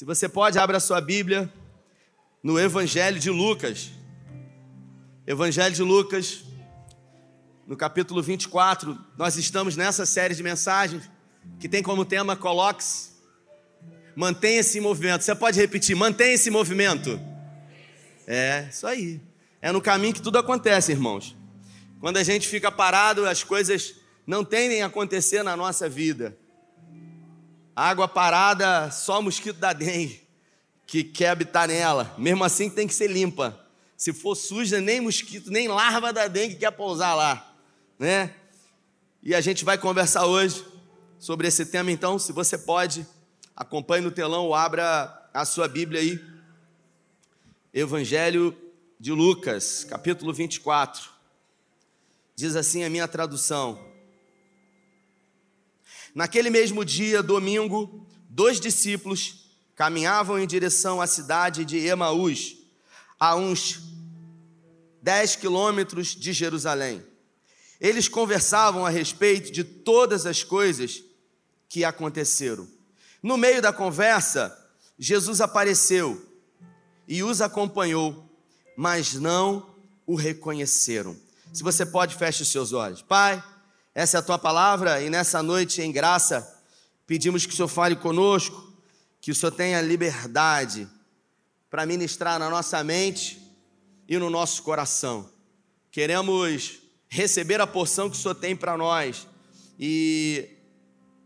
Se você pode, abra a sua Bíblia no Evangelho de Lucas. Evangelho de Lucas, no capítulo 24. Nós estamos nessa série de mensagens que tem como tema Coloque-se. Mantenha esse movimento. Você pode repetir: mantenha esse movimento. É, isso aí. É no caminho que tudo acontece, irmãos. Quando a gente fica parado, as coisas não tendem a acontecer na nossa vida. Água parada, só mosquito da dengue que quer habitar nela. Mesmo assim tem que ser limpa. Se for suja, nem mosquito, nem larva da dengue quer pousar lá, né? E a gente vai conversar hoje sobre esse tema, então, se você pode, acompanhe no telão ou abra a sua Bíblia aí. Evangelho de Lucas, capítulo 24. Diz assim a minha tradução: Naquele mesmo dia, domingo, dois discípulos caminhavam em direção à cidade de Emaús, a uns dez quilômetros de Jerusalém. Eles conversavam a respeito de todas as coisas que aconteceram. No meio da conversa, Jesus apareceu e os acompanhou, mas não o reconheceram. Se você pode, feche os seus olhos. Pai, essa é a tua palavra e nessa noite, em graça, pedimos que o Senhor fale conosco, que o Senhor tenha liberdade para ministrar na nossa mente e no nosso coração. Queremos receber a porção que o Senhor tem para nós e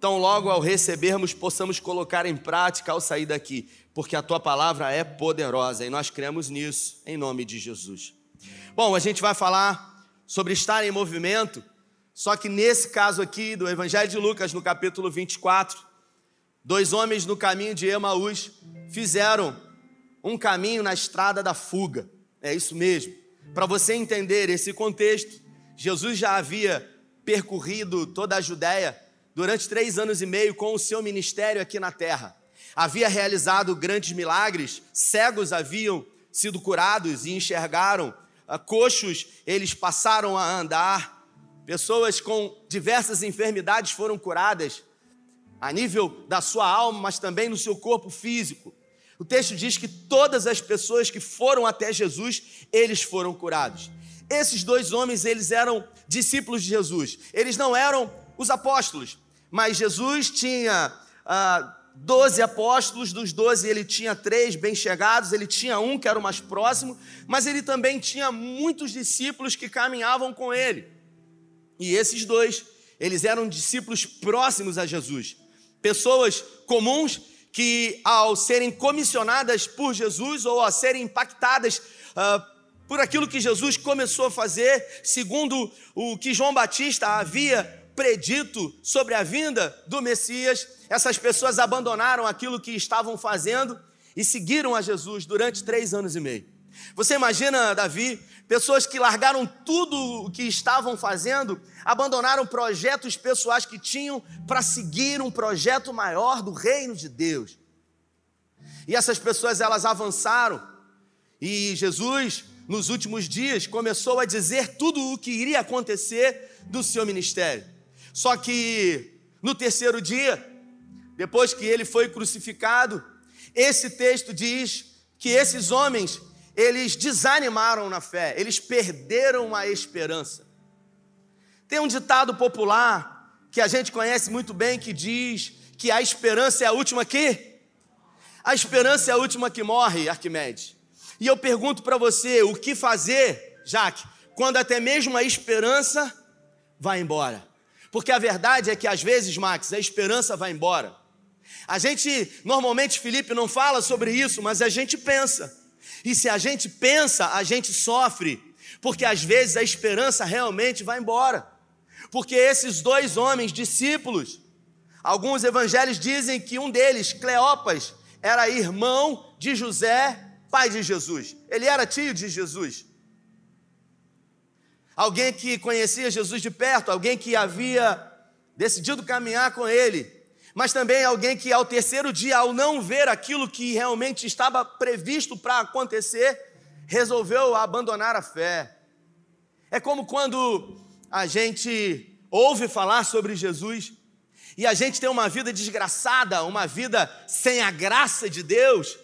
tão logo ao recebermos possamos colocar em prática ao sair daqui, porque a tua palavra é poderosa e nós cremos nisso em nome de Jesus. Bom, a gente vai falar sobre estar em movimento só que nesse caso aqui do Evangelho de Lucas, no capítulo 24, dois homens no caminho de Emaús fizeram um caminho na estrada da fuga. É isso mesmo. Para você entender esse contexto, Jesus já havia percorrido toda a Judéia durante três anos e meio com o seu ministério aqui na terra. Havia realizado grandes milagres, cegos haviam sido curados e enxergaram, coxos eles passaram a andar, Pessoas com diversas enfermidades foram curadas, a nível da sua alma, mas também no seu corpo físico. O texto diz que todas as pessoas que foram até Jesus, eles foram curados. Esses dois homens, eles eram discípulos de Jesus. Eles não eram os apóstolos, mas Jesus tinha ah, doze apóstolos, dos doze ele tinha três bem chegados, ele tinha um que era o mais próximo, mas ele também tinha muitos discípulos que caminhavam com ele. E esses dois, eles eram discípulos próximos a Jesus, pessoas comuns que, ao serem comissionadas por Jesus ou a serem impactadas uh, por aquilo que Jesus começou a fazer, segundo o que João Batista havia predito sobre a vinda do Messias, essas pessoas abandonaram aquilo que estavam fazendo e seguiram a Jesus durante três anos e meio. Você imagina, Davi, pessoas que largaram tudo o que estavam fazendo, abandonaram projetos pessoais que tinham para seguir um projeto maior do reino de Deus. E essas pessoas elas avançaram e Jesus, nos últimos dias, começou a dizer tudo o que iria acontecer do seu ministério. Só que no terceiro dia, depois que ele foi crucificado, esse texto diz que esses homens eles desanimaram na fé, eles perderam a esperança. Tem um ditado popular que a gente conhece muito bem que diz que a esperança é a última que? A esperança é a última que morre, Arquimedes. E eu pergunto para você, o que fazer, Jaque, quando até mesmo a esperança vai embora? Porque a verdade é que às vezes, Max, a esperança vai embora. A gente, normalmente, Felipe não fala sobre isso, mas a gente pensa. E se a gente pensa, a gente sofre, porque às vezes a esperança realmente vai embora. Porque esses dois homens, discípulos, alguns evangelhos dizem que um deles, Cleopas, era irmão de José, pai de Jesus. Ele era tio de Jesus. Alguém que conhecia Jesus de perto, alguém que havia decidido caminhar com ele mas também alguém que ao terceiro dia, ao não ver aquilo que realmente estava previsto para acontecer, resolveu abandonar a fé. É como quando a gente ouve falar sobre Jesus e a gente tem uma vida desgraçada, uma vida sem a graça de Deus,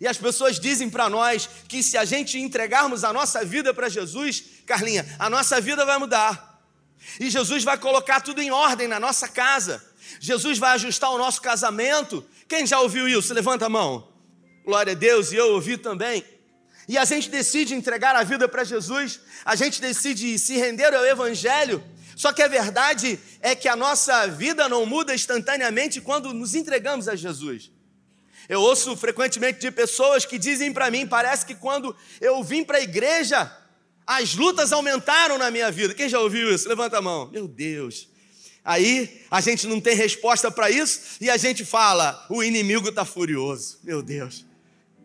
e as pessoas dizem para nós que se a gente entregarmos a nossa vida para Jesus, Carlinha, a nossa vida vai mudar. E Jesus vai colocar tudo em ordem na nossa casa. Jesus vai ajustar o nosso casamento. Quem já ouviu isso? Levanta a mão. Glória a Deus, e eu ouvi também. E a gente decide entregar a vida para Jesus, a gente decide se render ao Evangelho. Só que a verdade é que a nossa vida não muda instantaneamente quando nos entregamos a Jesus. Eu ouço frequentemente de pessoas que dizem para mim: parece que quando eu vim para a igreja, as lutas aumentaram na minha vida. Quem já ouviu isso? Levanta a mão. Meu Deus. Aí a gente não tem resposta para isso e a gente fala: o inimigo está furioso. Meu Deus.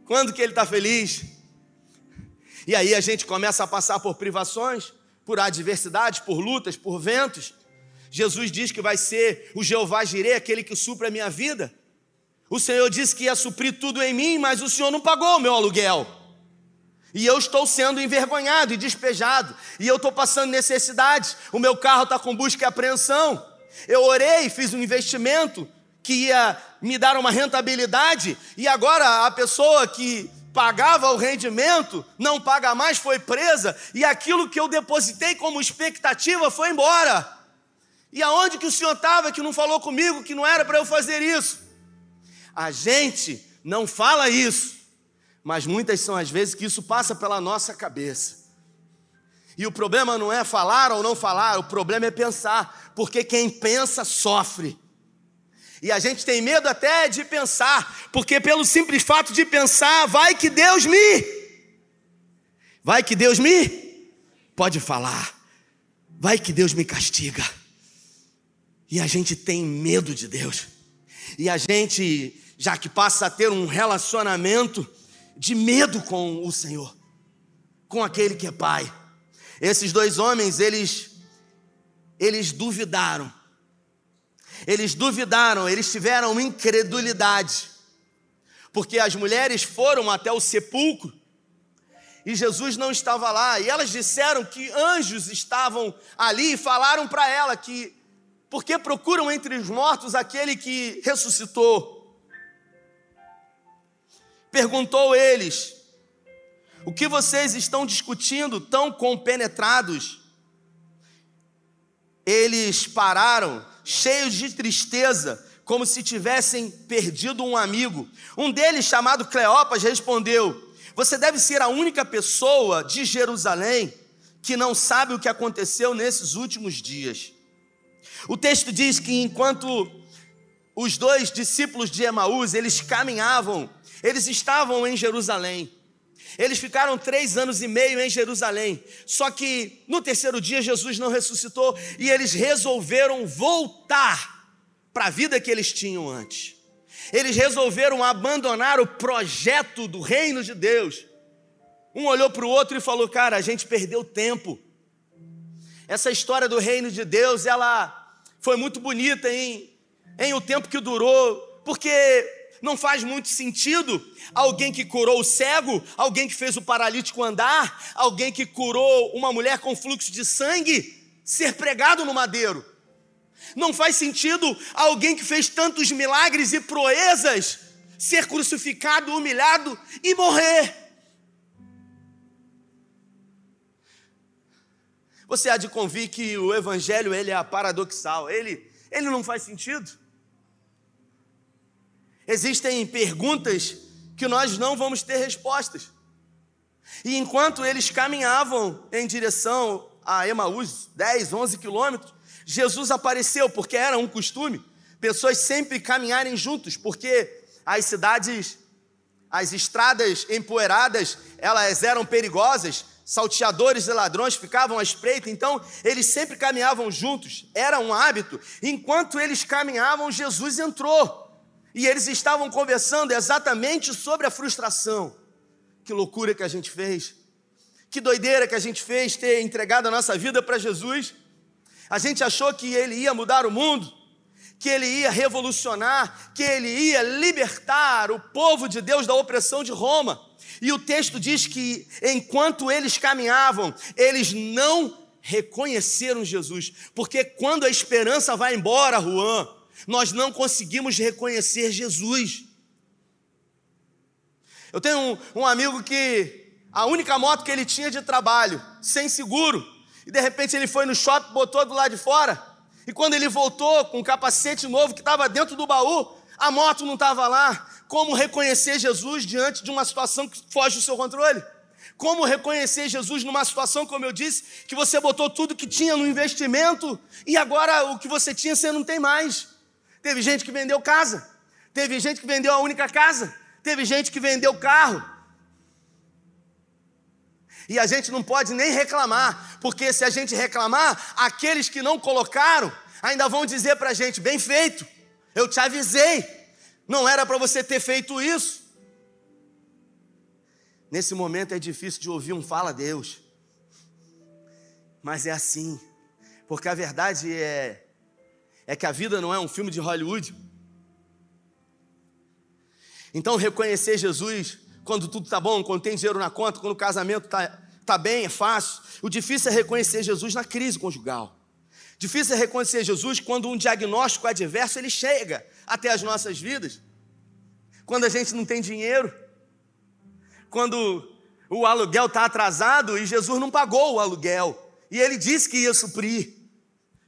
Quando que ele está feliz? E aí a gente começa a passar por privações, por adversidades, por lutas, por ventos. Jesus diz que vai ser o Jeová Jireh, aquele que supra a minha vida. O Senhor disse que ia suprir tudo em mim, mas o Senhor não pagou o meu aluguel. E eu estou sendo envergonhado e despejado. E eu estou passando necessidades. O meu carro está com busca e apreensão. Eu orei, fiz um investimento que ia me dar uma rentabilidade. E agora a pessoa que pagava o rendimento não paga mais, foi presa. E aquilo que eu depositei como expectativa foi embora. E aonde que o senhor estava que não falou comigo que não era para eu fazer isso? A gente não fala isso, mas muitas são as vezes que isso passa pela nossa cabeça. E o problema não é falar ou não falar, o problema é pensar, porque quem pensa sofre. E a gente tem medo até de pensar, porque pelo simples fato de pensar, vai que Deus me. Vai que Deus me. Pode falar. Vai que Deus me castiga. E a gente tem medo de Deus. E a gente já que passa a ter um relacionamento de medo com o Senhor, com aquele que é Pai. Esses dois homens, eles eles duvidaram. Eles duvidaram, eles tiveram incredulidade. Porque as mulheres foram até o sepulcro e Jesus não estava lá, e elas disseram que anjos estavam ali e falaram para ela que porque procuram entre os mortos aquele que ressuscitou perguntou eles: O que vocês estão discutindo tão compenetrados? Eles pararam, cheios de tristeza, como se tivessem perdido um amigo. Um deles, chamado Cleopas, respondeu: Você deve ser a única pessoa de Jerusalém que não sabe o que aconteceu nesses últimos dias. O texto diz que enquanto os dois discípulos de Emaús, eles caminhavam eles estavam em Jerusalém. Eles ficaram três anos e meio em Jerusalém. Só que no terceiro dia Jesus não ressuscitou e eles resolveram voltar para a vida que eles tinham antes. Eles resolveram abandonar o projeto do reino de Deus. Um olhou para o outro e falou: Cara, a gente perdeu tempo. Essa história do reino de Deus, ela foi muito bonita em, em o tempo que durou, porque não faz muito sentido alguém que curou o cego, alguém que fez o paralítico andar, alguém que curou uma mulher com fluxo de sangue ser pregado no madeiro. Não faz sentido alguém que fez tantos milagres e proezas ser crucificado, humilhado e morrer. Você há de convir que o evangelho ele é paradoxal, ele, ele não faz sentido. Existem perguntas que nós não vamos ter respostas. E enquanto eles caminhavam em direção a Emaús, 10, 11 quilômetros, Jesus apareceu, porque era um costume, pessoas sempre caminharem juntos, porque as cidades, as estradas empoeiradas, elas eram perigosas, salteadores e ladrões ficavam à espreita, então eles sempre caminhavam juntos, era um hábito. Enquanto eles caminhavam, Jesus entrou. E eles estavam conversando exatamente sobre a frustração. Que loucura que a gente fez. Que doideira que a gente fez ter entregado a nossa vida para Jesus. A gente achou que ele ia mudar o mundo, que ele ia revolucionar, que ele ia libertar o povo de Deus da opressão de Roma. E o texto diz que enquanto eles caminhavam, eles não reconheceram Jesus, porque quando a esperança vai embora, Juan, nós não conseguimos reconhecer Jesus. Eu tenho um, um, amigo que a única moto que ele tinha de trabalho, sem seguro, e de repente ele foi no shopping, botou do lado de fora, e quando ele voltou com um capacete novo que estava dentro do baú, a moto não estava lá. Como reconhecer Jesus diante de uma situação que foge do seu controle? Como reconhecer Jesus numa situação, como eu disse, que você botou tudo que tinha no investimento e agora o que você tinha você não tem mais? Teve gente que vendeu casa, teve gente que vendeu a única casa, teve gente que vendeu carro. E a gente não pode nem reclamar, porque se a gente reclamar, aqueles que não colocaram ainda vão dizer para a gente: bem feito, eu te avisei, não era para você ter feito isso. Nesse momento é difícil de ouvir um fala Deus, mas é assim, porque a verdade é, é que a vida não é um filme de Hollywood. Então, reconhecer Jesus quando tudo está bom, quando tem dinheiro na conta, quando o casamento está tá bem, é fácil. O difícil é reconhecer Jesus na crise conjugal. Difícil é reconhecer Jesus quando um diagnóstico adverso ele chega até as nossas vidas. Quando a gente não tem dinheiro, quando o aluguel está atrasado e Jesus não pagou o aluguel. E ele disse que ia suprir.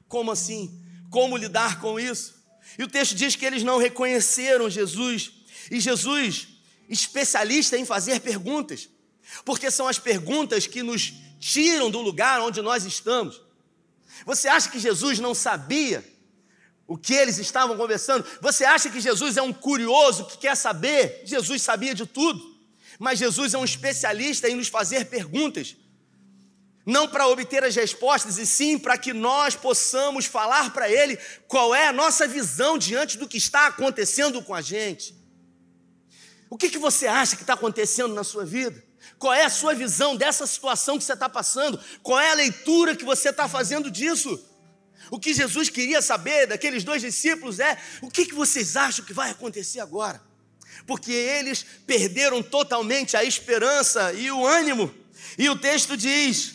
Como assim? Como lidar com isso? E o texto diz que eles não reconheceram Jesus. E Jesus, especialista em fazer perguntas, porque são as perguntas que nos tiram do lugar onde nós estamos. Você acha que Jesus não sabia o que eles estavam conversando? Você acha que Jesus é um curioso que quer saber? Jesus sabia de tudo. Mas Jesus é um especialista em nos fazer perguntas, não para obter as respostas, e sim para que nós possamos falar para Ele qual é a nossa visão diante do que está acontecendo com a gente. O que, que você acha que está acontecendo na sua vida? Qual é a sua visão dessa situação que você está passando? Qual é a leitura que você está fazendo disso? O que Jesus queria saber daqueles dois discípulos é: o que, que vocês acham que vai acontecer agora? porque eles perderam totalmente a esperança e o ânimo. E o texto diz: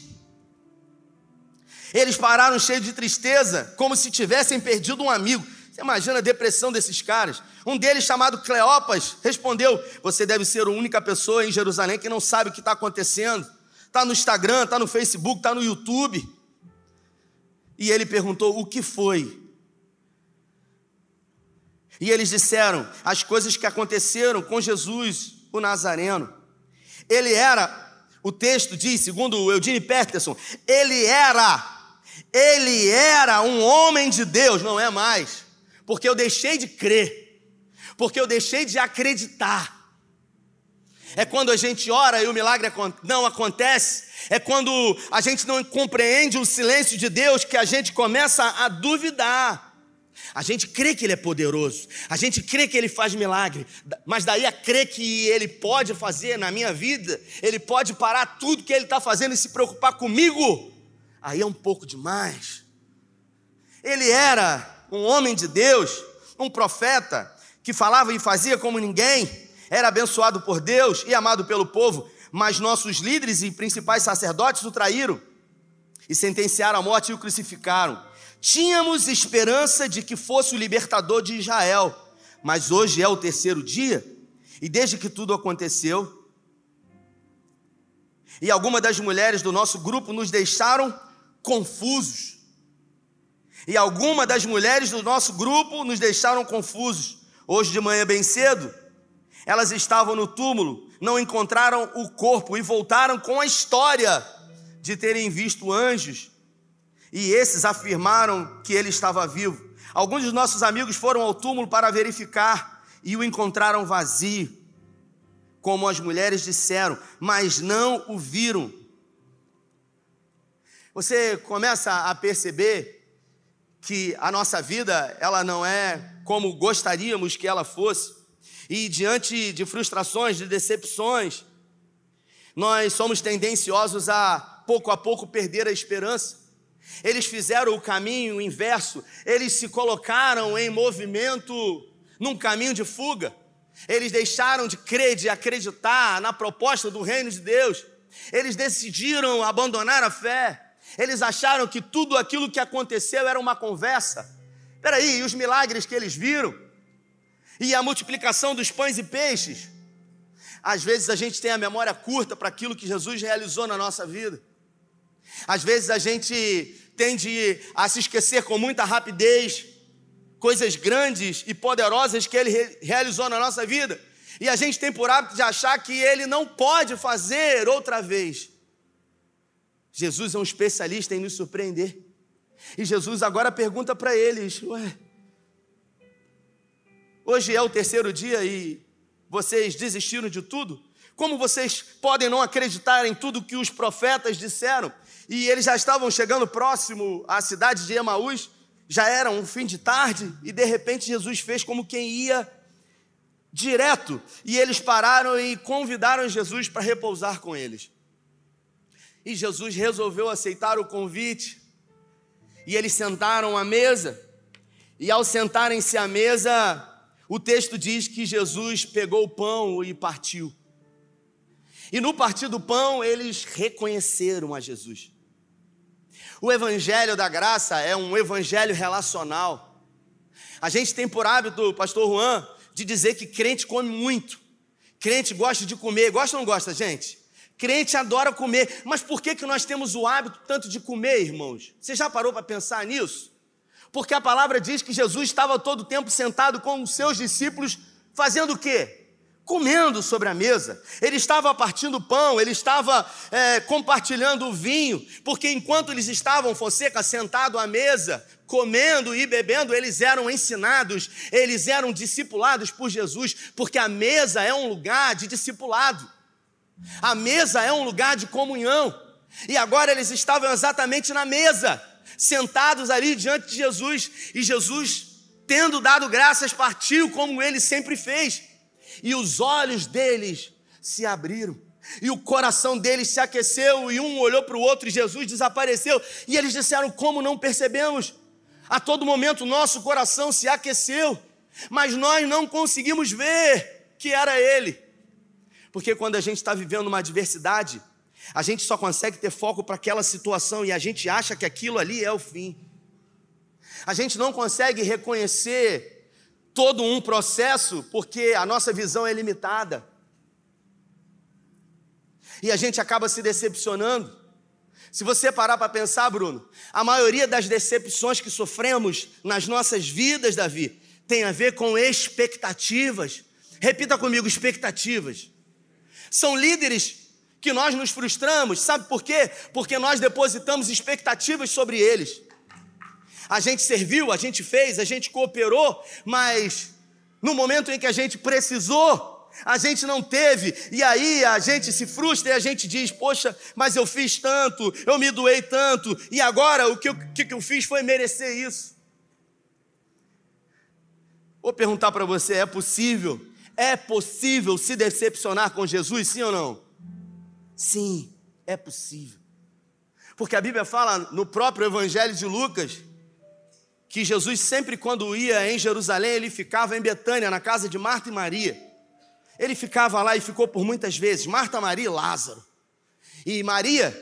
eles pararam cheios de tristeza, como se tivessem perdido um amigo. Você imagina a depressão desses caras? Um deles, chamado Cleopas, respondeu: Você deve ser a única pessoa em Jerusalém que não sabe o que está acontecendo. Está no Instagram, está no Facebook, está no YouTube. E ele perguntou: O que foi? E eles disseram as coisas que aconteceram com Jesus, o Nazareno. Ele era, o texto diz, segundo o Eugene Peterson, ele era, ele era um homem de Deus, não é mais, porque eu deixei de crer, porque eu deixei de acreditar. É quando a gente ora e o milagre não acontece, é quando a gente não compreende o silêncio de Deus que a gente começa a duvidar. A gente crê que Ele é poderoso, a gente crê que Ele faz milagre, mas daí a crer que Ele pode fazer na minha vida, Ele pode parar tudo que Ele está fazendo e se preocupar comigo, aí é um pouco demais. Ele era um homem de Deus, um profeta, que falava e fazia como ninguém, era abençoado por Deus e amado pelo povo, mas nossos líderes e principais sacerdotes o traíram e sentenciaram à morte e o crucificaram. Tínhamos esperança de que fosse o libertador de Israel, mas hoje é o terceiro dia, e desde que tudo aconteceu, e algumas das mulheres do nosso grupo nos deixaram confusos. E algumas das mulheres do nosso grupo nos deixaram confusos. Hoje de manhã, bem cedo, elas estavam no túmulo, não encontraram o corpo e voltaram com a história de terem visto anjos e esses afirmaram que ele estava vivo. Alguns dos nossos amigos foram ao túmulo para verificar e o encontraram vazio, como as mulheres disseram, mas não o viram. Você começa a perceber que a nossa vida, ela não é como gostaríamos que ela fosse. E diante de frustrações, de decepções, nós somos tendenciosos a pouco a pouco perder a esperança. Eles fizeram o caminho inverso, eles se colocaram em movimento num caminho de fuga. Eles deixaram de crer, de acreditar na proposta do reino de Deus. Eles decidiram abandonar a fé. Eles acharam que tudo aquilo que aconteceu era uma conversa, Peraí, e os milagres que eles viram? E a multiplicação dos pães e peixes? Às vezes a gente tem a memória curta para aquilo que Jesus realizou na nossa vida. Às vezes a gente tende a se esquecer com muita rapidez coisas grandes e poderosas que ele realizou na nossa vida. E a gente tem por hábito de achar que ele não pode fazer outra vez. Jesus é um especialista em nos surpreender. E Jesus agora pergunta para eles: Ué, hoje é o terceiro dia e vocês desistiram de tudo? Como vocês podem não acreditar em tudo que os profetas disseram? E eles já estavam chegando próximo à cidade de Emaús, já era um fim de tarde, e de repente Jesus fez como quem ia direto, e eles pararam e convidaram Jesus para repousar com eles. E Jesus resolveu aceitar o convite, e eles sentaram à mesa, e ao sentarem-se à mesa, o texto diz que Jesus pegou o pão e partiu. E no partir do pão, eles reconheceram a Jesus. O evangelho da graça é um evangelho relacional. A gente tem por hábito, pastor Juan, de dizer que crente come muito. Crente gosta de comer. Gosta ou não gosta, gente? Crente adora comer. Mas por que, que nós temos o hábito tanto de comer, irmãos? Você já parou para pensar nisso? Porque a palavra diz que Jesus estava todo o tempo sentado com os seus discípulos, fazendo o quê? Comendo sobre a mesa, ele estava partindo pão, ele estava é, compartilhando o vinho, porque enquanto eles estavam, Fonseca, sentado à mesa, comendo e bebendo, eles eram ensinados, eles eram discipulados por Jesus, porque a mesa é um lugar de discipulado, a mesa é um lugar de comunhão, e agora eles estavam exatamente na mesa, sentados ali diante de Jesus, e Jesus, tendo dado graças, partiu como ele sempre fez, e os olhos deles se abriram. E o coração deles se aqueceu, e um olhou para o outro, e Jesus desapareceu. E eles disseram: Como não percebemos? A todo momento nosso coração se aqueceu, mas nós não conseguimos ver que era Ele. Porque quando a gente está vivendo uma adversidade, a gente só consegue ter foco para aquela situação e a gente acha que aquilo ali é o fim. A gente não consegue reconhecer todo um processo porque a nossa visão é limitada. E a gente acaba se decepcionando. Se você parar para pensar, Bruno, a maioria das decepções que sofremos nas nossas vidas, Davi, tem a ver com expectativas. Repita comigo: expectativas. São líderes que nós nos frustramos, sabe por quê? Porque nós depositamos expectativas sobre eles. A gente serviu, a gente fez, a gente cooperou, mas no momento em que a gente precisou, a gente não teve, e aí a gente se frustra e a gente diz: Poxa, mas eu fiz tanto, eu me doei tanto, e agora o que eu, que eu fiz foi merecer isso. Vou perguntar para você: é possível? É possível se decepcionar com Jesus, sim ou não? Sim, é possível. Porque a Bíblia fala no próprio Evangelho de Lucas que Jesus sempre quando ia em Jerusalém, ele ficava em Betânia, na casa de Marta e Maria. Ele ficava lá e ficou por muitas vezes, Marta, Maria e Lázaro. E Maria,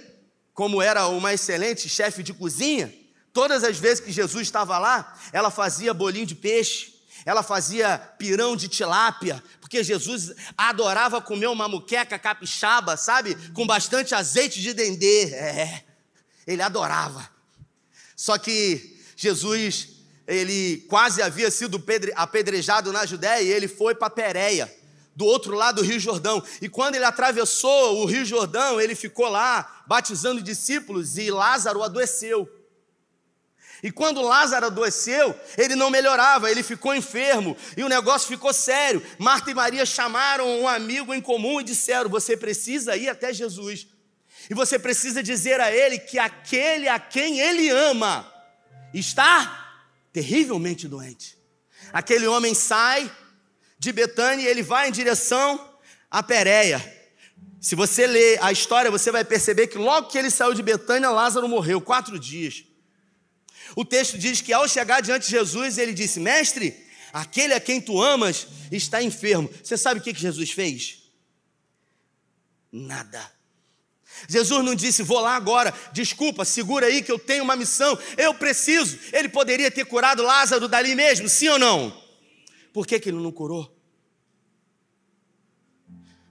como era uma excelente chefe de cozinha, todas as vezes que Jesus estava lá, ela fazia bolinho de peixe, ela fazia pirão de tilápia, porque Jesus adorava comer uma muqueca capixaba, sabe? Com bastante azeite de dendê. É, ele adorava. Só que Jesus, ele quase havia sido apedrejado na Judéia e ele foi para Pérea, do outro lado do Rio Jordão. E quando ele atravessou o Rio Jordão, ele ficou lá batizando discípulos e Lázaro adoeceu. E quando Lázaro adoeceu, ele não melhorava, ele ficou enfermo e o negócio ficou sério. Marta e Maria chamaram um amigo em comum e disseram: Você precisa ir até Jesus. E você precisa dizer a ele que aquele a quem ele ama está terrivelmente doente. Aquele homem sai de Betânia e ele vai em direção a Pérea. Se você ler a história, você vai perceber que logo que ele saiu de Betânia, Lázaro morreu, quatro dias. O texto diz que ao chegar diante de Jesus, ele disse: Mestre, aquele a quem tu amas está enfermo. Você sabe o que Jesus fez? Nada. Jesus não disse, vou lá agora, desculpa, segura aí que eu tenho uma missão, eu preciso. Ele poderia ter curado Lázaro dali mesmo, sim ou não? Por que, que ele não curou?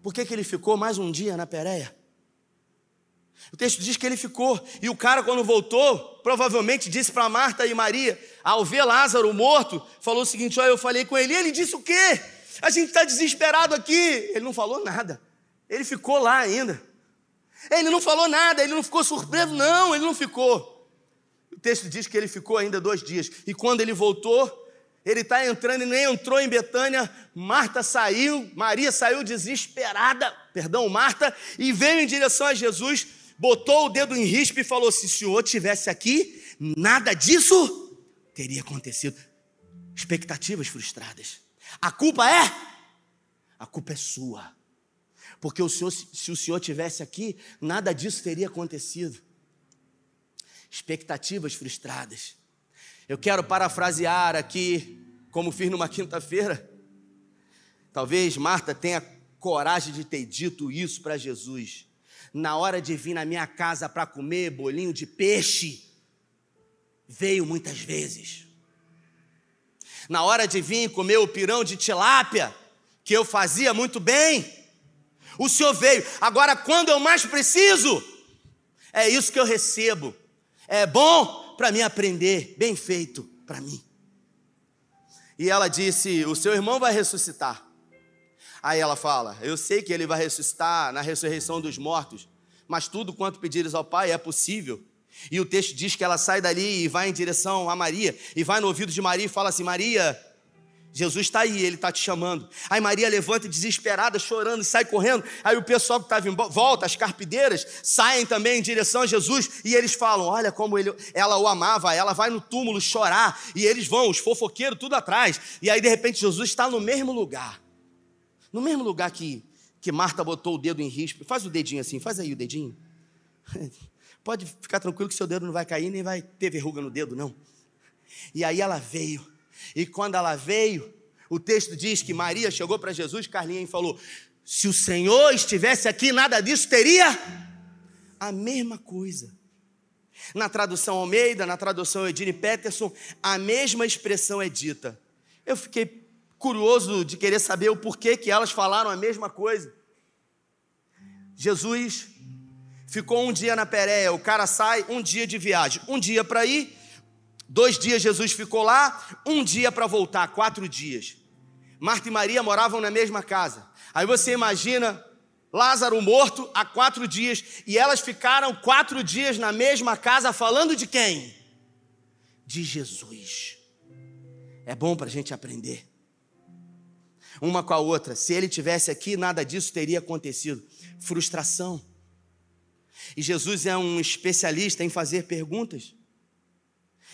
Por que, que ele ficou mais um dia na Pérea? O texto diz que ele ficou, e o cara, quando voltou, provavelmente disse para Marta e Maria, ao ver Lázaro morto, falou o seguinte: Olha, eu falei com ele, e ele disse o quê? A gente está desesperado aqui. Ele não falou nada, ele ficou lá ainda. Ele não falou nada, ele não ficou surpreso, não, ele não ficou. O texto diz que ele ficou ainda dois dias, e quando ele voltou, ele está entrando e nem entrou em Betânia. Marta saiu, Maria saiu desesperada, perdão, Marta, e veio em direção a Jesus botou o dedo em risco e falou: se o senhor tivesse aqui, nada disso teria acontecido. Expectativas frustradas. A culpa é? A culpa é sua. Porque o senhor, se o senhor tivesse aqui, nada disso teria acontecido. Expectativas frustradas. Eu quero parafrasear aqui, como fiz numa quinta-feira. Talvez Marta tenha coragem de ter dito isso para Jesus na hora de vir na minha casa para comer bolinho de peixe, veio muitas vezes. Na hora de vir comer o pirão de tilápia, que eu fazia muito bem, o Senhor veio. Agora, quando eu mais preciso, é isso que eu recebo. É bom para mim aprender, bem feito para mim. E ela disse: O seu irmão vai ressuscitar. Aí ela fala: Eu sei que ele vai ressuscitar na ressurreição dos mortos, mas tudo quanto pedires ao Pai é possível. E o texto diz que ela sai dali e vai em direção a Maria, e vai no ouvido de Maria e fala assim: Maria, Jesus está aí, ele está te chamando. Aí Maria levanta desesperada, chorando, e sai correndo. Aí o pessoal que estava em volta, as carpideiras, saem também em direção a Jesus e eles falam: Olha como ele, ela o amava. Ela vai no túmulo chorar e eles vão, os fofoqueiros, tudo atrás. E aí de repente Jesus está no mesmo lugar. No mesmo lugar que, que Marta botou o dedo em risco. Faz o dedinho assim, faz aí o dedinho. Pode ficar tranquilo que seu dedo não vai cair, nem vai ter verruga no dedo, não. E aí ela veio. E quando ela veio, o texto diz que Maria chegou para Jesus, Carlinha, e falou: Se o Senhor estivesse aqui, nada disso teria a mesma coisa. Na tradução Almeida, na tradução Edine Peterson, a mesma expressão é dita. Eu fiquei curioso de querer saber o porquê que elas falaram a mesma coisa. Jesus ficou um dia na Pérea, o cara sai um dia de viagem, um dia para ir, dois dias Jesus ficou lá, um dia para voltar, quatro dias. Marta e Maria moravam na mesma casa. Aí você imagina Lázaro morto há quatro dias e elas ficaram quatro dias na mesma casa falando de quem? De Jesus. É bom para a gente aprender uma com a outra. Se ele tivesse aqui, nada disso teria acontecido. Frustração. E Jesus é um especialista em fazer perguntas.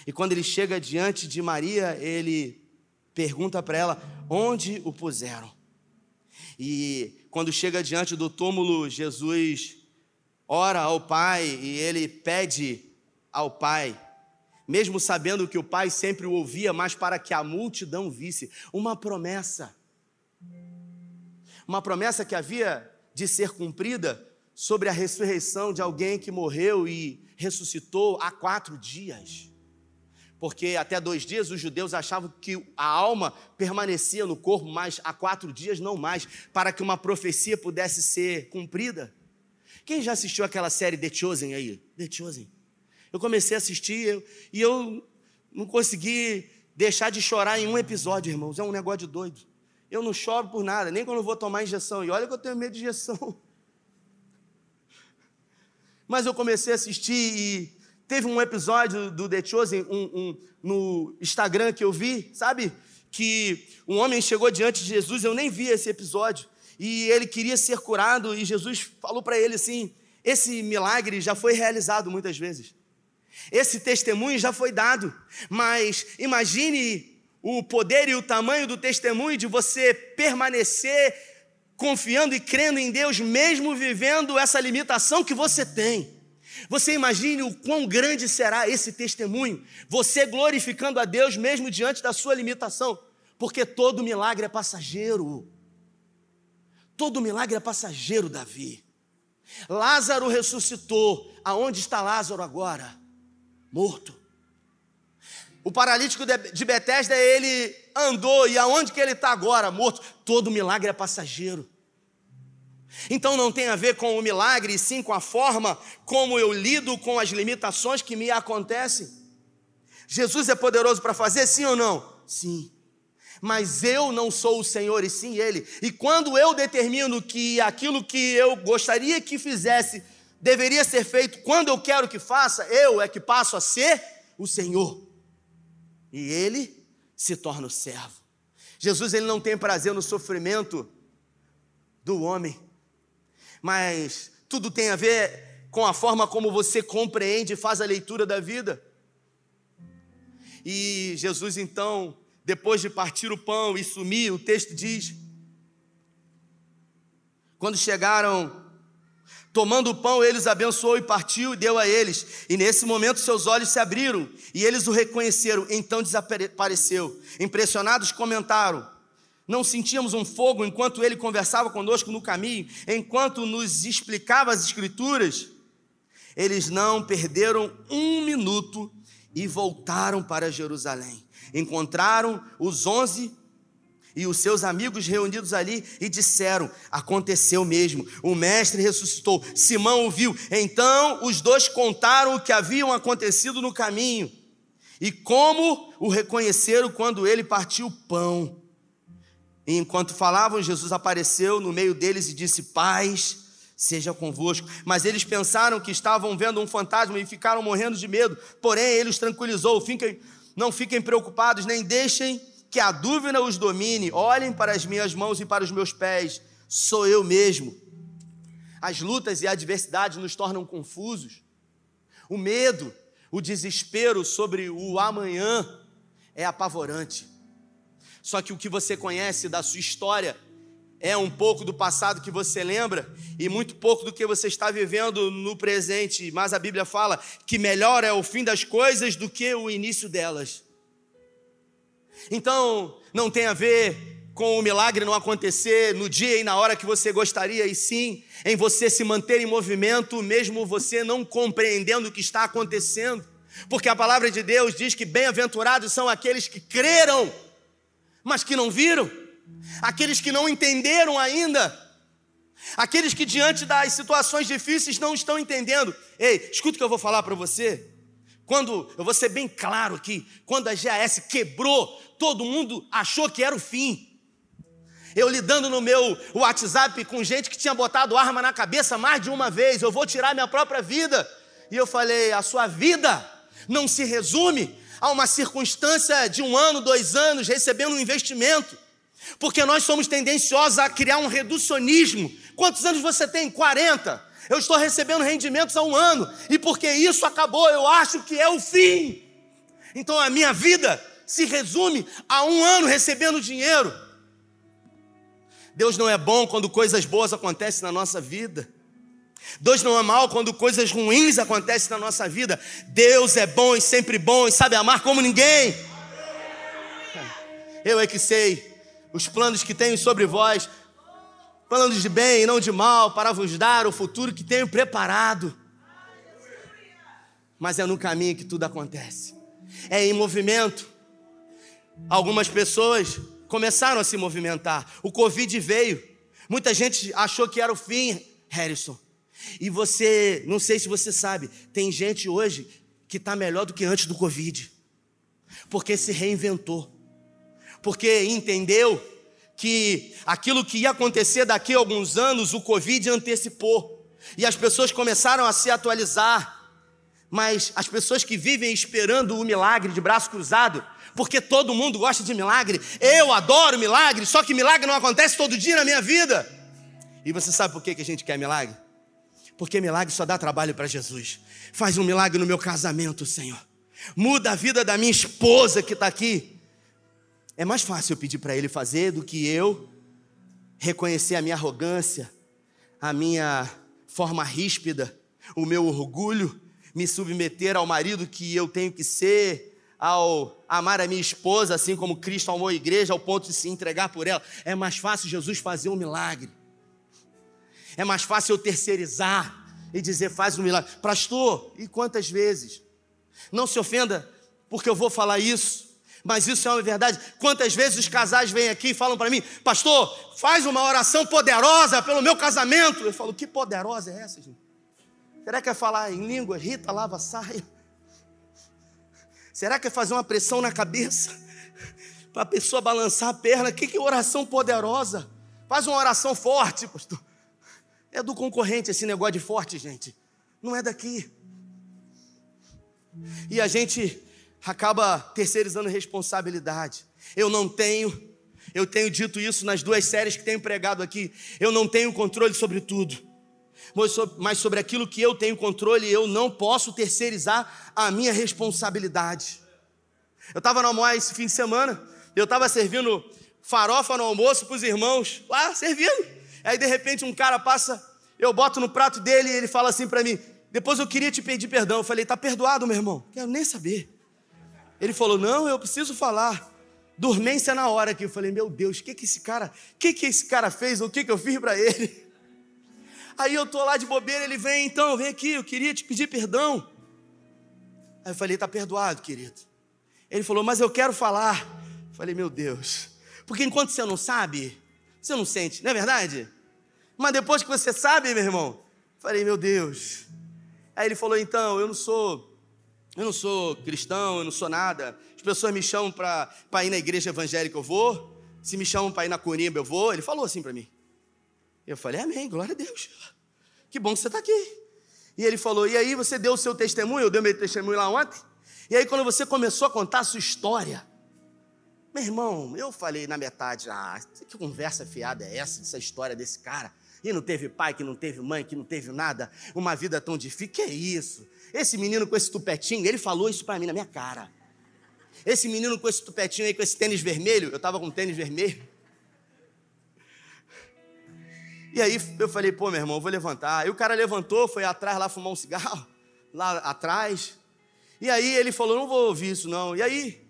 E quando ele chega diante de Maria, ele pergunta para ela onde o puseram. E quando chega diante do túmulo, Jesus ora ao Pai e ele pede ao Pai, mesmo sabendo que o Pai sempre o ouvia, mas para que a multidão visse, uma promessa uma promessa que havia de ser cumprida sobre a ressurreição de alguém que morreu e ressuscitou há quatro dias. Porque até dois dias os judeus achavam que a alma permanecia no corpo, mas há quatro dias não mais, para que uma profecia pudesse ser cumprida. Quem já assistiu aquela série The Chosen aí? The Chosen. Eu comecei a assistir e eu não consegui deixar de chorar em um episódio, irmãos. É um negócio de doido. Eu não choro por nada, nem quando eu vou tomar injeção. E olha que eu tenho medo de injeção. Mas eu comecei a assistir e teve um episódio do The Chosen um, um, no Instagram que eu vi, sabe? Que um homem chegou diante de Jesus, eu nem vi esse episódio, e ele queria ser curado, e Jesus falou para ele assim: esse milagre já foi realizado muitas vezes. Esse testemunho já foi dado, mas imagine o poder e o tamanho do testemunho de você permanecer confiando e crendo em Deus, mesmo vivendo essa limitação que você tem. Você imagine o quão grande será esse testemunho, você glorificando a Deus mesmo diante da sua limitação, porque todo milagre é passageiro. Todo milagre é passageiro, Davi. Lázaro ressuscitou. Aonde está Lázaro agora? Morto. O paralítico de Betesda, ele andou, e aonde que ele está agora? Morto. Todo milagre é passageiro. Então não tem a ver com o milagre, e sim com a forma como eu lido com as limitações que me acontecem. Jesus é poderoso para fazer, sim ou não? Sim. Mas eu não sou o Senhor e sim Ele. E quando eu determino que aquilo que eu gostaria que fizesse deveria ser feito quando eu quero que faça, eu é que passo a ser o Senhor. E Ele se torna o servo. Jesus ele não tem prazer no sofrimento do homem, mas tudo tem a ver com a forma como você compreende e faz a leitura da vida. E Jesus, então, depois de partir o pão e sumir, o texto diz: quando chegaram, tomando o pão, ele os abençoou e partiu e deu a eles. E nesse momento seus olhos se abriram e eles o reconheceram. Então desapareceu. Impressionados, comentaram: Não sentíamos um fogo enquanto ele conversava conosco no caminho, enquanto nos explicava as Escrituras? Eles não perderam um minuto e voltaram para Jerusalém. Encontraram os onze e os seus amigos reunidos ali e disseram: Aconteceu mesmo, o mestre ressuscitou. Simão ouviu. Então os dois contaram o que haviam acontecido no caminho e como o reconheceram quando ele partiu o pão. E enquanto falavam, Jesus apareceu no meio deles e disse: Paz seja convosco. Mas eles pensaram que estavam vendo um fantasma e ficaram morrendo de medo. Porém, ele os tranquilizou: não fiquem preocupados, nem deixem que a dúvida os domine. Olhem para as minhas mãos e para os meus pés, sou eu mesmo. As lutas e adversidades nos tornam confusos. O medo, o desespero sobre o amanhã é apavorante. Só que o que você conhece da sua história é um pouco do passado que você lembra e muito pouco do que você está vivendo no presente. Mas a Bíblia fala que melhor é o fim das coisas do que o início delas. Então, não tem a ver com o milagre não acontecer no dia e na hora que você gostaria, e sim em você se manter em movimento, mesmo você não compreendendo o que está acontecendo. Porque a palavra de Deus diz que bem-aventurados são aqueles que creram, mas que não viram aqueles que não entenderam ainda, aqueles que diante das situações difíceis não estão entendendo. Ei, escuta o que eu vou falar para você. Quando, eu vou ser bem claro aqui, quando a GAS quebrou, todo mundo achou que era o fim. Eu lidando no meu WhatsApp com gente que tinha botado arma na cabeça mais de uma vez, eu vou tirar minha própria vida. E eu falei: a sua vida não se resume a uma circunstância de um ano, dois anos, recebendo um investimento. Porque nós somos tendenciosos a criar um reducionismo. Quantos anos você tem? 40. Eu estou recebendo rendimentos há um ano. E porque isso acabou, eu acho que é o fim. Então a minha vida se resume a um ano recebendo dinheiro. Deus não é bom quando coisas boas acontecem na nossa vida. Deus não é mal quando coisas ruins acontecem na nossa vida. Deus é bom e sempre bom e sabe amar como ninguém. Eu é que sei os planos que tenho sobre vós, planos de bem e não de mal, para vos dar o futuro que tenho preparado. Mas é no caminho que tudo acontece, é em movimento. Algumas pessoas começaram a se movimentar, o Covid veio, muita gente achou que era o fim, Harrison. E você, não sei se você sabe, tem gente hoje que está melhor do que antes do Covid, porque se reinventou porque entendeu que aquilo que ia acontecer daqui a alguns anos, o Covid antecipou. E as pessoas começaram a se atualizar. Mas as pessoas que vivem esperando o milagre de braço cruzado, porque todo mundo gosta de milagre, eu adoro milagre, só que milagre não acontece todo dia na minha vida. E você sabe por que a gente quer milagre? Porque milagre só dá trabalho para Jesus. Faz um milagre no meu casamento, Senhor. Muda a vida da minha esposa que está aqui. É mais fácil eu pedir para ele fazer do que eu reconhecer a minha arrogância, a minha forma ríspida, o meu orgulho, me submeter ao marido que eu tenho que ser, ao amar a minha esposa, assim como Cristo amou a igreja, ao ponto de se entregar por ela. É mais fácil Jesus fazer um milagre. É mais fácil eu terceirizar e dizer, faz um milagre. Pastor, e quantas vezes? Não se ofenda, porque eu vou falar isso, mas isso é uma verdade. Quantas vezes os casais vêm aqui e falam para mim, pastor, faz uma oração poderosa pelo meu casamento. Eu falo, que poderosa é essa, gente? Será que é falar em língua? Rita, lava, saia. Será que é fazer uma pressão na cabeça? Para a pessoa balançar a perna? Que, que oração poderosa? Faz uma oração forte, pastor. É do concorrente esse negócio de forte, gente. Não é daqui. E a gente acaba terceirizando responsabilidade. Eu não tenho, eu tenho dito isso nas duas séries que tenho pregado aqui. Eu não tenho controle sobre tudo. Mas sobre aquilo que eu tenho controle, eu não posso terceirizar a minha responsabilidade. Eu estava no almoço esse fim de semana, eu estava servindo farofa no almoço para os irmãos, lá servindo. Aí de repente um cara passa, eu boto no prato dele e ele fala assim para mim: depois eu queria te pedir perdão. Eu falei: tá perdoado, meu irmão? Quero nem saber. Ele falou: não, eu preciso falar. Dormência na hora que eu falei: meu Deus, o que que esse cara, o que que esse cara fez? O que que eu fiz para ele? Aí eu tô lá de bobeira, ele vem, então, vem aqui, eu queria te pedir perdão. Aí eu falei, tá perdoado, querido. Ele falou, mas eu quero falar. Eu falei, meu Deus. Porque enquanto você não sabe, você não sente, não é verdade? Mas depois que você sabe, meu irmão, falei, meu Deus. Aí ele falou, então, eu não sou, eu não sou cristão, eu não sou nada. As pessoas me chamam para ir na igreja evangélica, eu vou. Se me chamam para ir na Corimba, eu vou. Ele falou assim para mim. Eu falei, amém, glória a Deus. Que bom que você está aqui. E ele falou, e aí você deu o seu testemunho, eu dei meu testemunho lá ontem. E aí quando você começou a contar a sua história, meu irmão, eu falei na metade, ah, que conversa fiada é essa, essa história desse cara? E não teve pai, que não teve mãe, que não teve nada, uma vida tão difícil, que é isso? Esse menino com esse tupetinho, ele falou isso para mim na minha cara. Esse menino com esse tupetinho aí, com esse tênis vermelho, eu estava com tênis vermelho. E aí eu falei, pô, meu irmão, eu vou levantar. Aí o cara levantou, foi atrás lá fumar um cigarro, lá atrás. E aí ele falou, não vou ouvir isso não. E aí,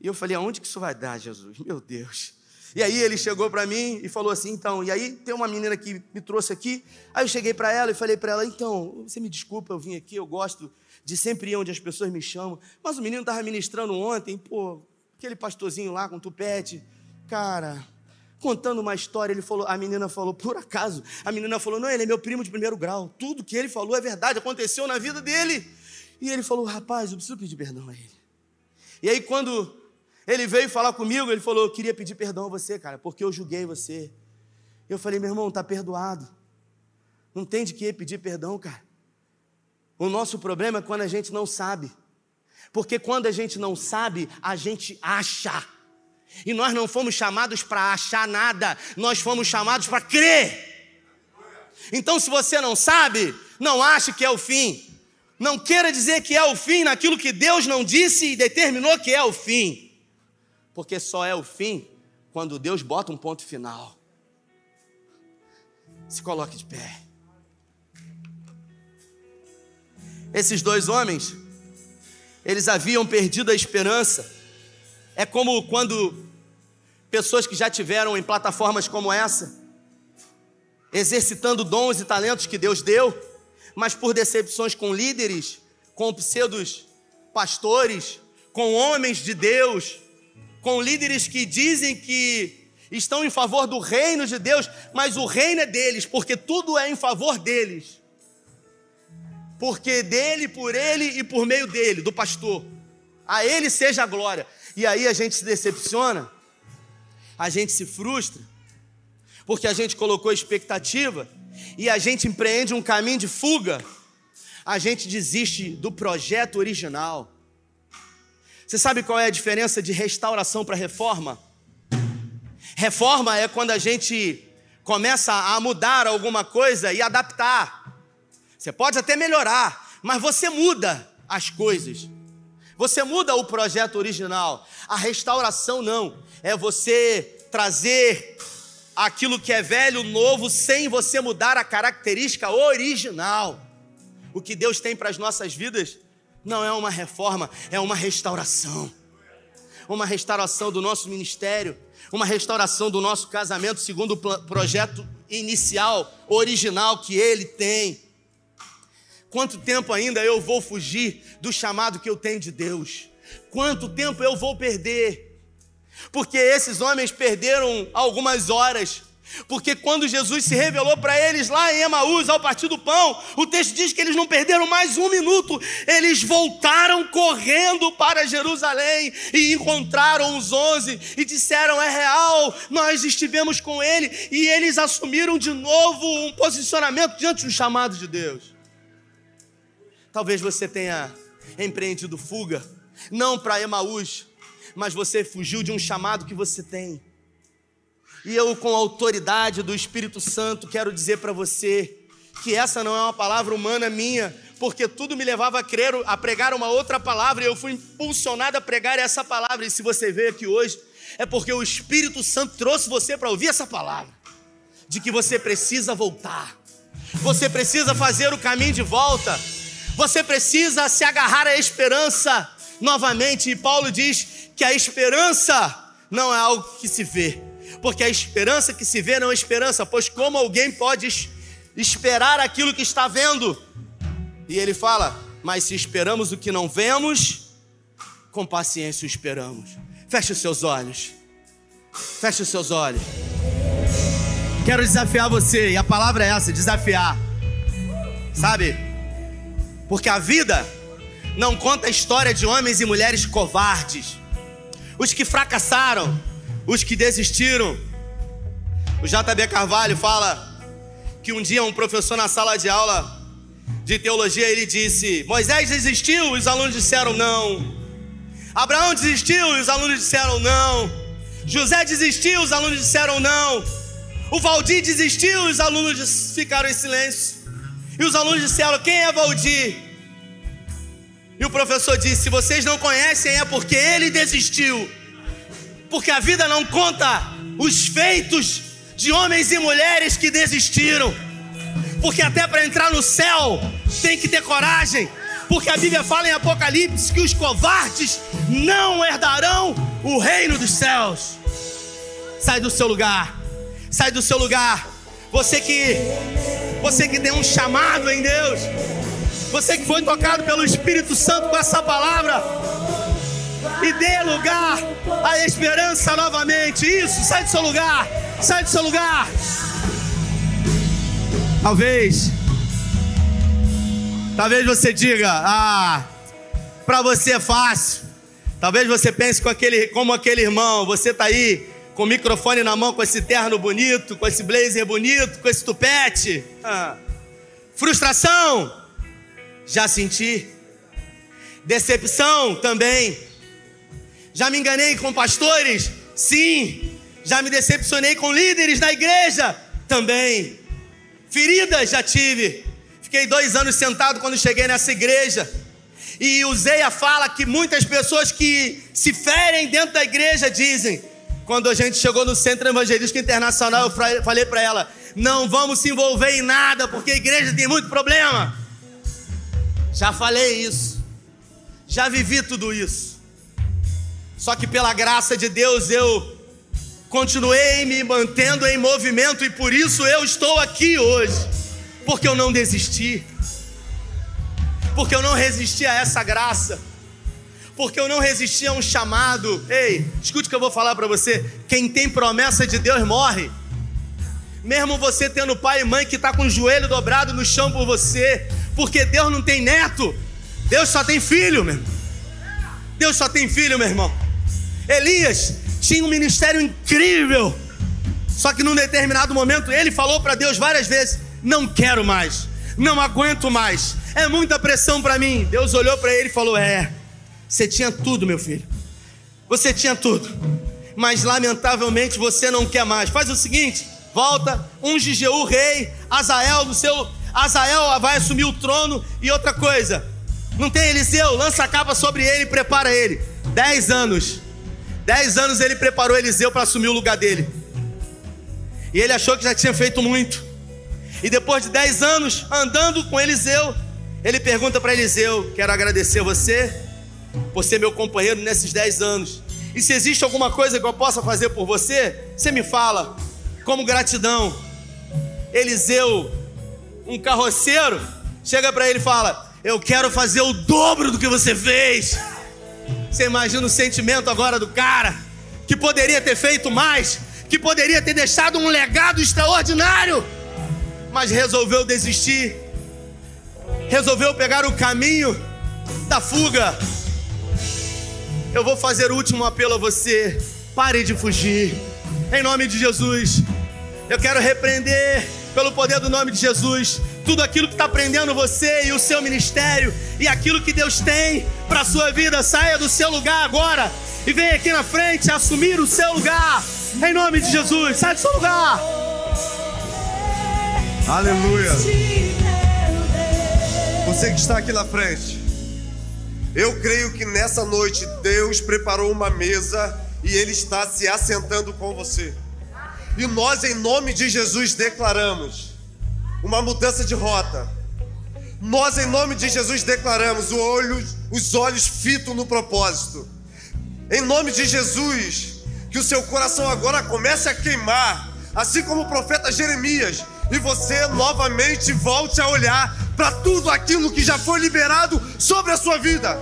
e eu falei, aonde que isso vai dar, Jesus? Meu Deus. E aí ele chegou para mim e falou assim, então, e aí tem uma menina que me trouxe aqui. Aí eu cheguei para ela e falei para ela, então, você me desculpa, eu vim aqui, eu gosto de sempre ir onde as pessoas me chamam. Mas o menino estava ministrando ontem, pô, aquele pastorzinho lá com tupete. Cara, contando uma história, ele falou, a menina falou, por acaso, a menina falou, não, ele é meu primo de primeiro grau, tudo que ele falou é verdade, aconteceu na vida dele. E ele falou, rapaz, eu preciso pedir perdão a ele. E aí quando ele veio falar comigo, ele falou, eu queria pedir perdão a você, cara, porque eu julguei você. Eu falei, meu irmão, está perdoado. Não tem de que pedir perdão, cara. O nosso problema é quando a gente não sabe. Porque quando a gente não sabe, a gente acha. E nós não fomos chamados para achar nada, nós fomos chamados para crer. Então, se você não sabe, não ache que é o fim. Não queira dizer que é o fim naquilo que Deus não disse e determinou que é o fim. Porque só é o fim quando Deus bota um ponto final. Se coloque de pé. Esses dois homens, eles haviam perdido a esperança é como quando pessoas que já tiveram em plataformas como essa, exercitando dons e talentos que Deus deu, mas por decepções com líderes, com pseudos pastores, com homens de Deus, com líderes que dizem que estão em favor do reino de Deus, mas o reino é deles, porque tudo é em favor deles. Porque dele, por ele e por meio dele, do pastor. A ele seja a glória. E aí a gente se decepciona, a gente se frustra, porque a gente colocou expectativa e a gente empreende um caminho de fuga, a gente desiste do projeto original. Você sabe qual é a diferença de restauração para reforma? Reforma é quando a gente começa a mudar alguma coisa e adaptar. Você pode até melhorar, mas você muda as coisas. Você muda o projeto original. A restauração não. É você trazer aquilo que é velho novo sem você mudar a característica original. O que Deus tem para as nossas vidas não é uma reforma, é uma restauração. Uma restauração do nosso ministério, uma restauração do nosso casamento segundo o projeto inicial, original que ele tem. Quanto tempo ainda eu vou fugir do chamado que eu tenho de Deus? Quanto tempo eu vou perder? Porque esses homens perderam algumas horas porque quando Jesus se revelou para eles lá em Emaús, ao partir do pão, o texto diz que eles não perderam mais um minuto, eles voltaram correndo para Jerusalém e encontraram os onze e disseram: É real, nós estivemos com ele, e eles assumiram de novo um posicionamento diante do chamado de Deus. Talvez você tenha empreendido fuga, não para Emaús, mas você fugiu de um chamado que você tem. E eu, com a autoridade do Espírito Santo, quero dizer para você que essa não é uma palavra humana minha, porque tudo me levava a crer, a pregar uma outra palavra, e eu fui impulsionado a pregar essa palavra. E se você veio aqui hoje, é porque o Espírito Santo trouxe você para ouvir essa palavra, de que você precisa voltar, você precisa fazer o caminho de volta, você precisa se agarrar à esperança novamente. E Paulo diz que a esperança não é algo que se vê, porque a esperança que se vê não é esperança, pois como alguém pode esperar aquilo que está vendo? E ele fala: Mas se esperamos o que não vemos, com paciência o esperamos. Feche os seus olhos. Feche os seus olhos. Quero desafiar você, e a palavra é essa: desafiar. Sabe? Porque a vida não conta a história de homens e mulheres covardes, os que fracassaram os que desistiram. O JB Carvalho fala que um dia um professor na sala de aula de teologia ele disse: Moisés desistiu, e os alunos disseram não. Abraão desistiu, e os alunos disseram não. José desistiu, os alunos disseram não. O Valdir desistiu, e os alunos ficaram em silêncio. E os alunos disseram: Quem é Valdir? E o professor disse: Se vocês não conhecem, é porque ele desistiu porque a vida não conta os feitos de homens e mulheres que desistiram. Porque até para entrar no céu tem que ter coragem. Porque a Bíblia fala em Apocalipse que os covardes não herdarão o reino dos céus. Sai do seu lugar. Sai do seu lugar. Você que você que tem um chamado em Deus. Você que foi tocado pelo Espírito Santo com essa palavra e dê lugar à esperança novamente. Isso, sai do seu lugar, sai do seu lugar. Talvez, talvez você diga, ah, para você é fácil. Talvez você pense com aquele, como aquele irmão, você está aí com o microfone na mão, com esse terno bonito, com esse blazer bonito, com esse tupete. Ah. Frustração, já senti. Decepção também. Já me enganei com pastores? Sim. Já me decepcionei com líderes da igreja? Também. Feridas já tive. Fiquei dois anos sentado quando cheguei nessa igreja. E usei a fala que muitas pessoas que se ferem dentro da igreja dizem. Quando a gente chegou no Centro Evangelístico Internacional, eu falei para ela: não vamos se envolver em nada, porque a igreja tem muito problema. Já falei isso. Já vivi tudo isso. Só que pela graça de Deus eu continuei me mantendo em movimento e por isso eu estou aqui hoje. Porque eu não desisti. Porque eu não resisti a essa graça. Porque eu não resisti a um chamado. Ei, escute o que eu vou falar para você. Quem tem promessa de Deus morre. Mesmo você tendo pai e mãe que está com o joelho dobrado no chão por você. Porque Deus não tem neto. Deus só tem filho, meu irmão. Deus só tem filho, meu irmão. Elias tinha um ministério incrível. Só que num determinado momento ele falou para Deus várias vezes: Não quero mais, não aguento mais, é muita pressão para mim. Deus olhou para ele e falou: É, você tinha tudo, meu filho, você tinha tudo, mas lamentavelmente você não quer mais. Faz o seguinte: volta, unge Jeú rei, Azael do seu. Azael vai assumir o trono e outra coisa. Não tem Eliseu, lança a capa sobre ele e prepara ele. Dez anos Dez anos ele preparou Eliseu para assumir o lugar dele. E ele achou que já tinha feito muito. E depois de dez anos andando com Eliseu, ele pergunta para Eliseu: Quero agradecer você por ser meu companheiro nesses dez anos. E se existe alguma coisa que eu possa fazer por você, você me fala, como gratidão. Eliseu, um carroceiro, chega para ele e fala: Eu quero fazer o dobro do que você fez. Você imagina o sentimento agora do cara, que poderia ter feito mais, que poderia ter deixado um legado extraordinário, mas resolveu desistir, resolveu pegar o caminho da fuga. Eu vou fazer o último apelo a você: pare de fugir, em nome de Jesus. Eu quero repreender, pelo poder do nome de Jesus, tudo aquilo que está prendendo você e o seu ministério, e aquilo que Deus tem para a sua vida. Saia do seu lugar agora e venha aqui na frente assumir o seu lugar, em nome de Jesus. Sai do seu lugar. Aleluia. Você que está aqui na frente, eu creio que nessa noite Deus preparou uma mesa e Ele está se assentando com você. E nós, em nome de Jesus, declaramos uma mudança de rota. Nós, em nome de Jesus, declaramos olho, os olhos fitos no propósito. Em nome de Jesus, que o seu coração agora comece a queimar, assim como o profeta Jeremias, e você novamente volte a olhar para tudo aquilo que já foi liberado sobre a sua vida.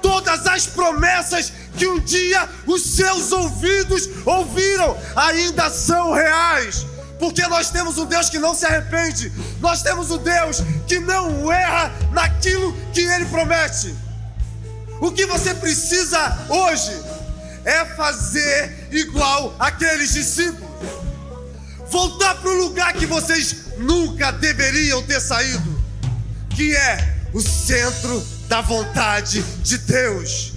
Todas as promessas que um dia os seus ouvidos ouviram ainda são reais. Porque nós temos um Deus que não se arrepende, nós temos um Deus que não erra naquilo que ele promete. O que você precisa hoje é fazer igual aqueles discípulos, voltar para o lugar que vocês nunca deveriam ter saído, que é o centro da vontade de Deus.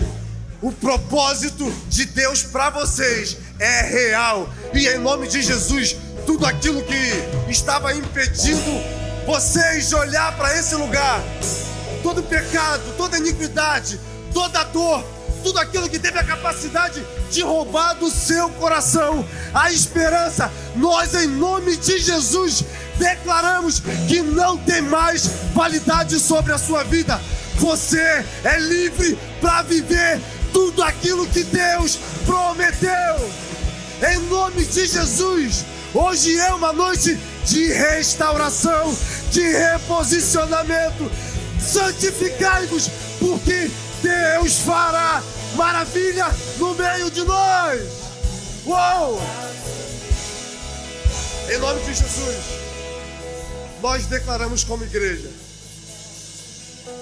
O propósito de Deus para vocês é real. E em nome de Jesus, tudo aquilo que estava impedindo vocês de olhar para esse lugar, todo pecado, toda iniquidade, toda dor, tudo aquilo que teve a capacidade de roubar do seu coração a esperança, nós, em nome de Jesus, declaramos que não tem mais validade sobre a sua vida. Você é livre para viver tudo aquilo que Deus prometeu. Em nome de Jesus, hoje é uma noite de restauração, de reposicionamento. Santificai-vos, porque Deus fará maravilha no meio de nós. Uou! Em nome de Jesus, nós declaramos como igreja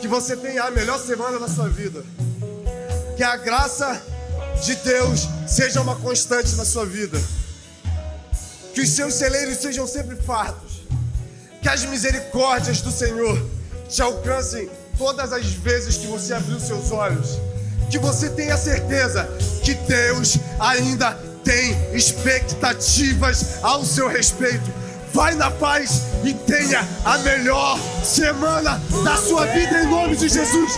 que você tenha a melhor semana da sua vida. Que a graça de Deus seja uma constante na sua vida. Que os seus celeiros sejam sempre fartos. Que as misericórdias do Senhor te alcancem todas as vezes que você abriu seus olhos. Que você tenha certeza que Deus ainda tem expectativas ao seu respeito. Vai na paz e tenha a melhor semana da sua vida em nome de Jesus.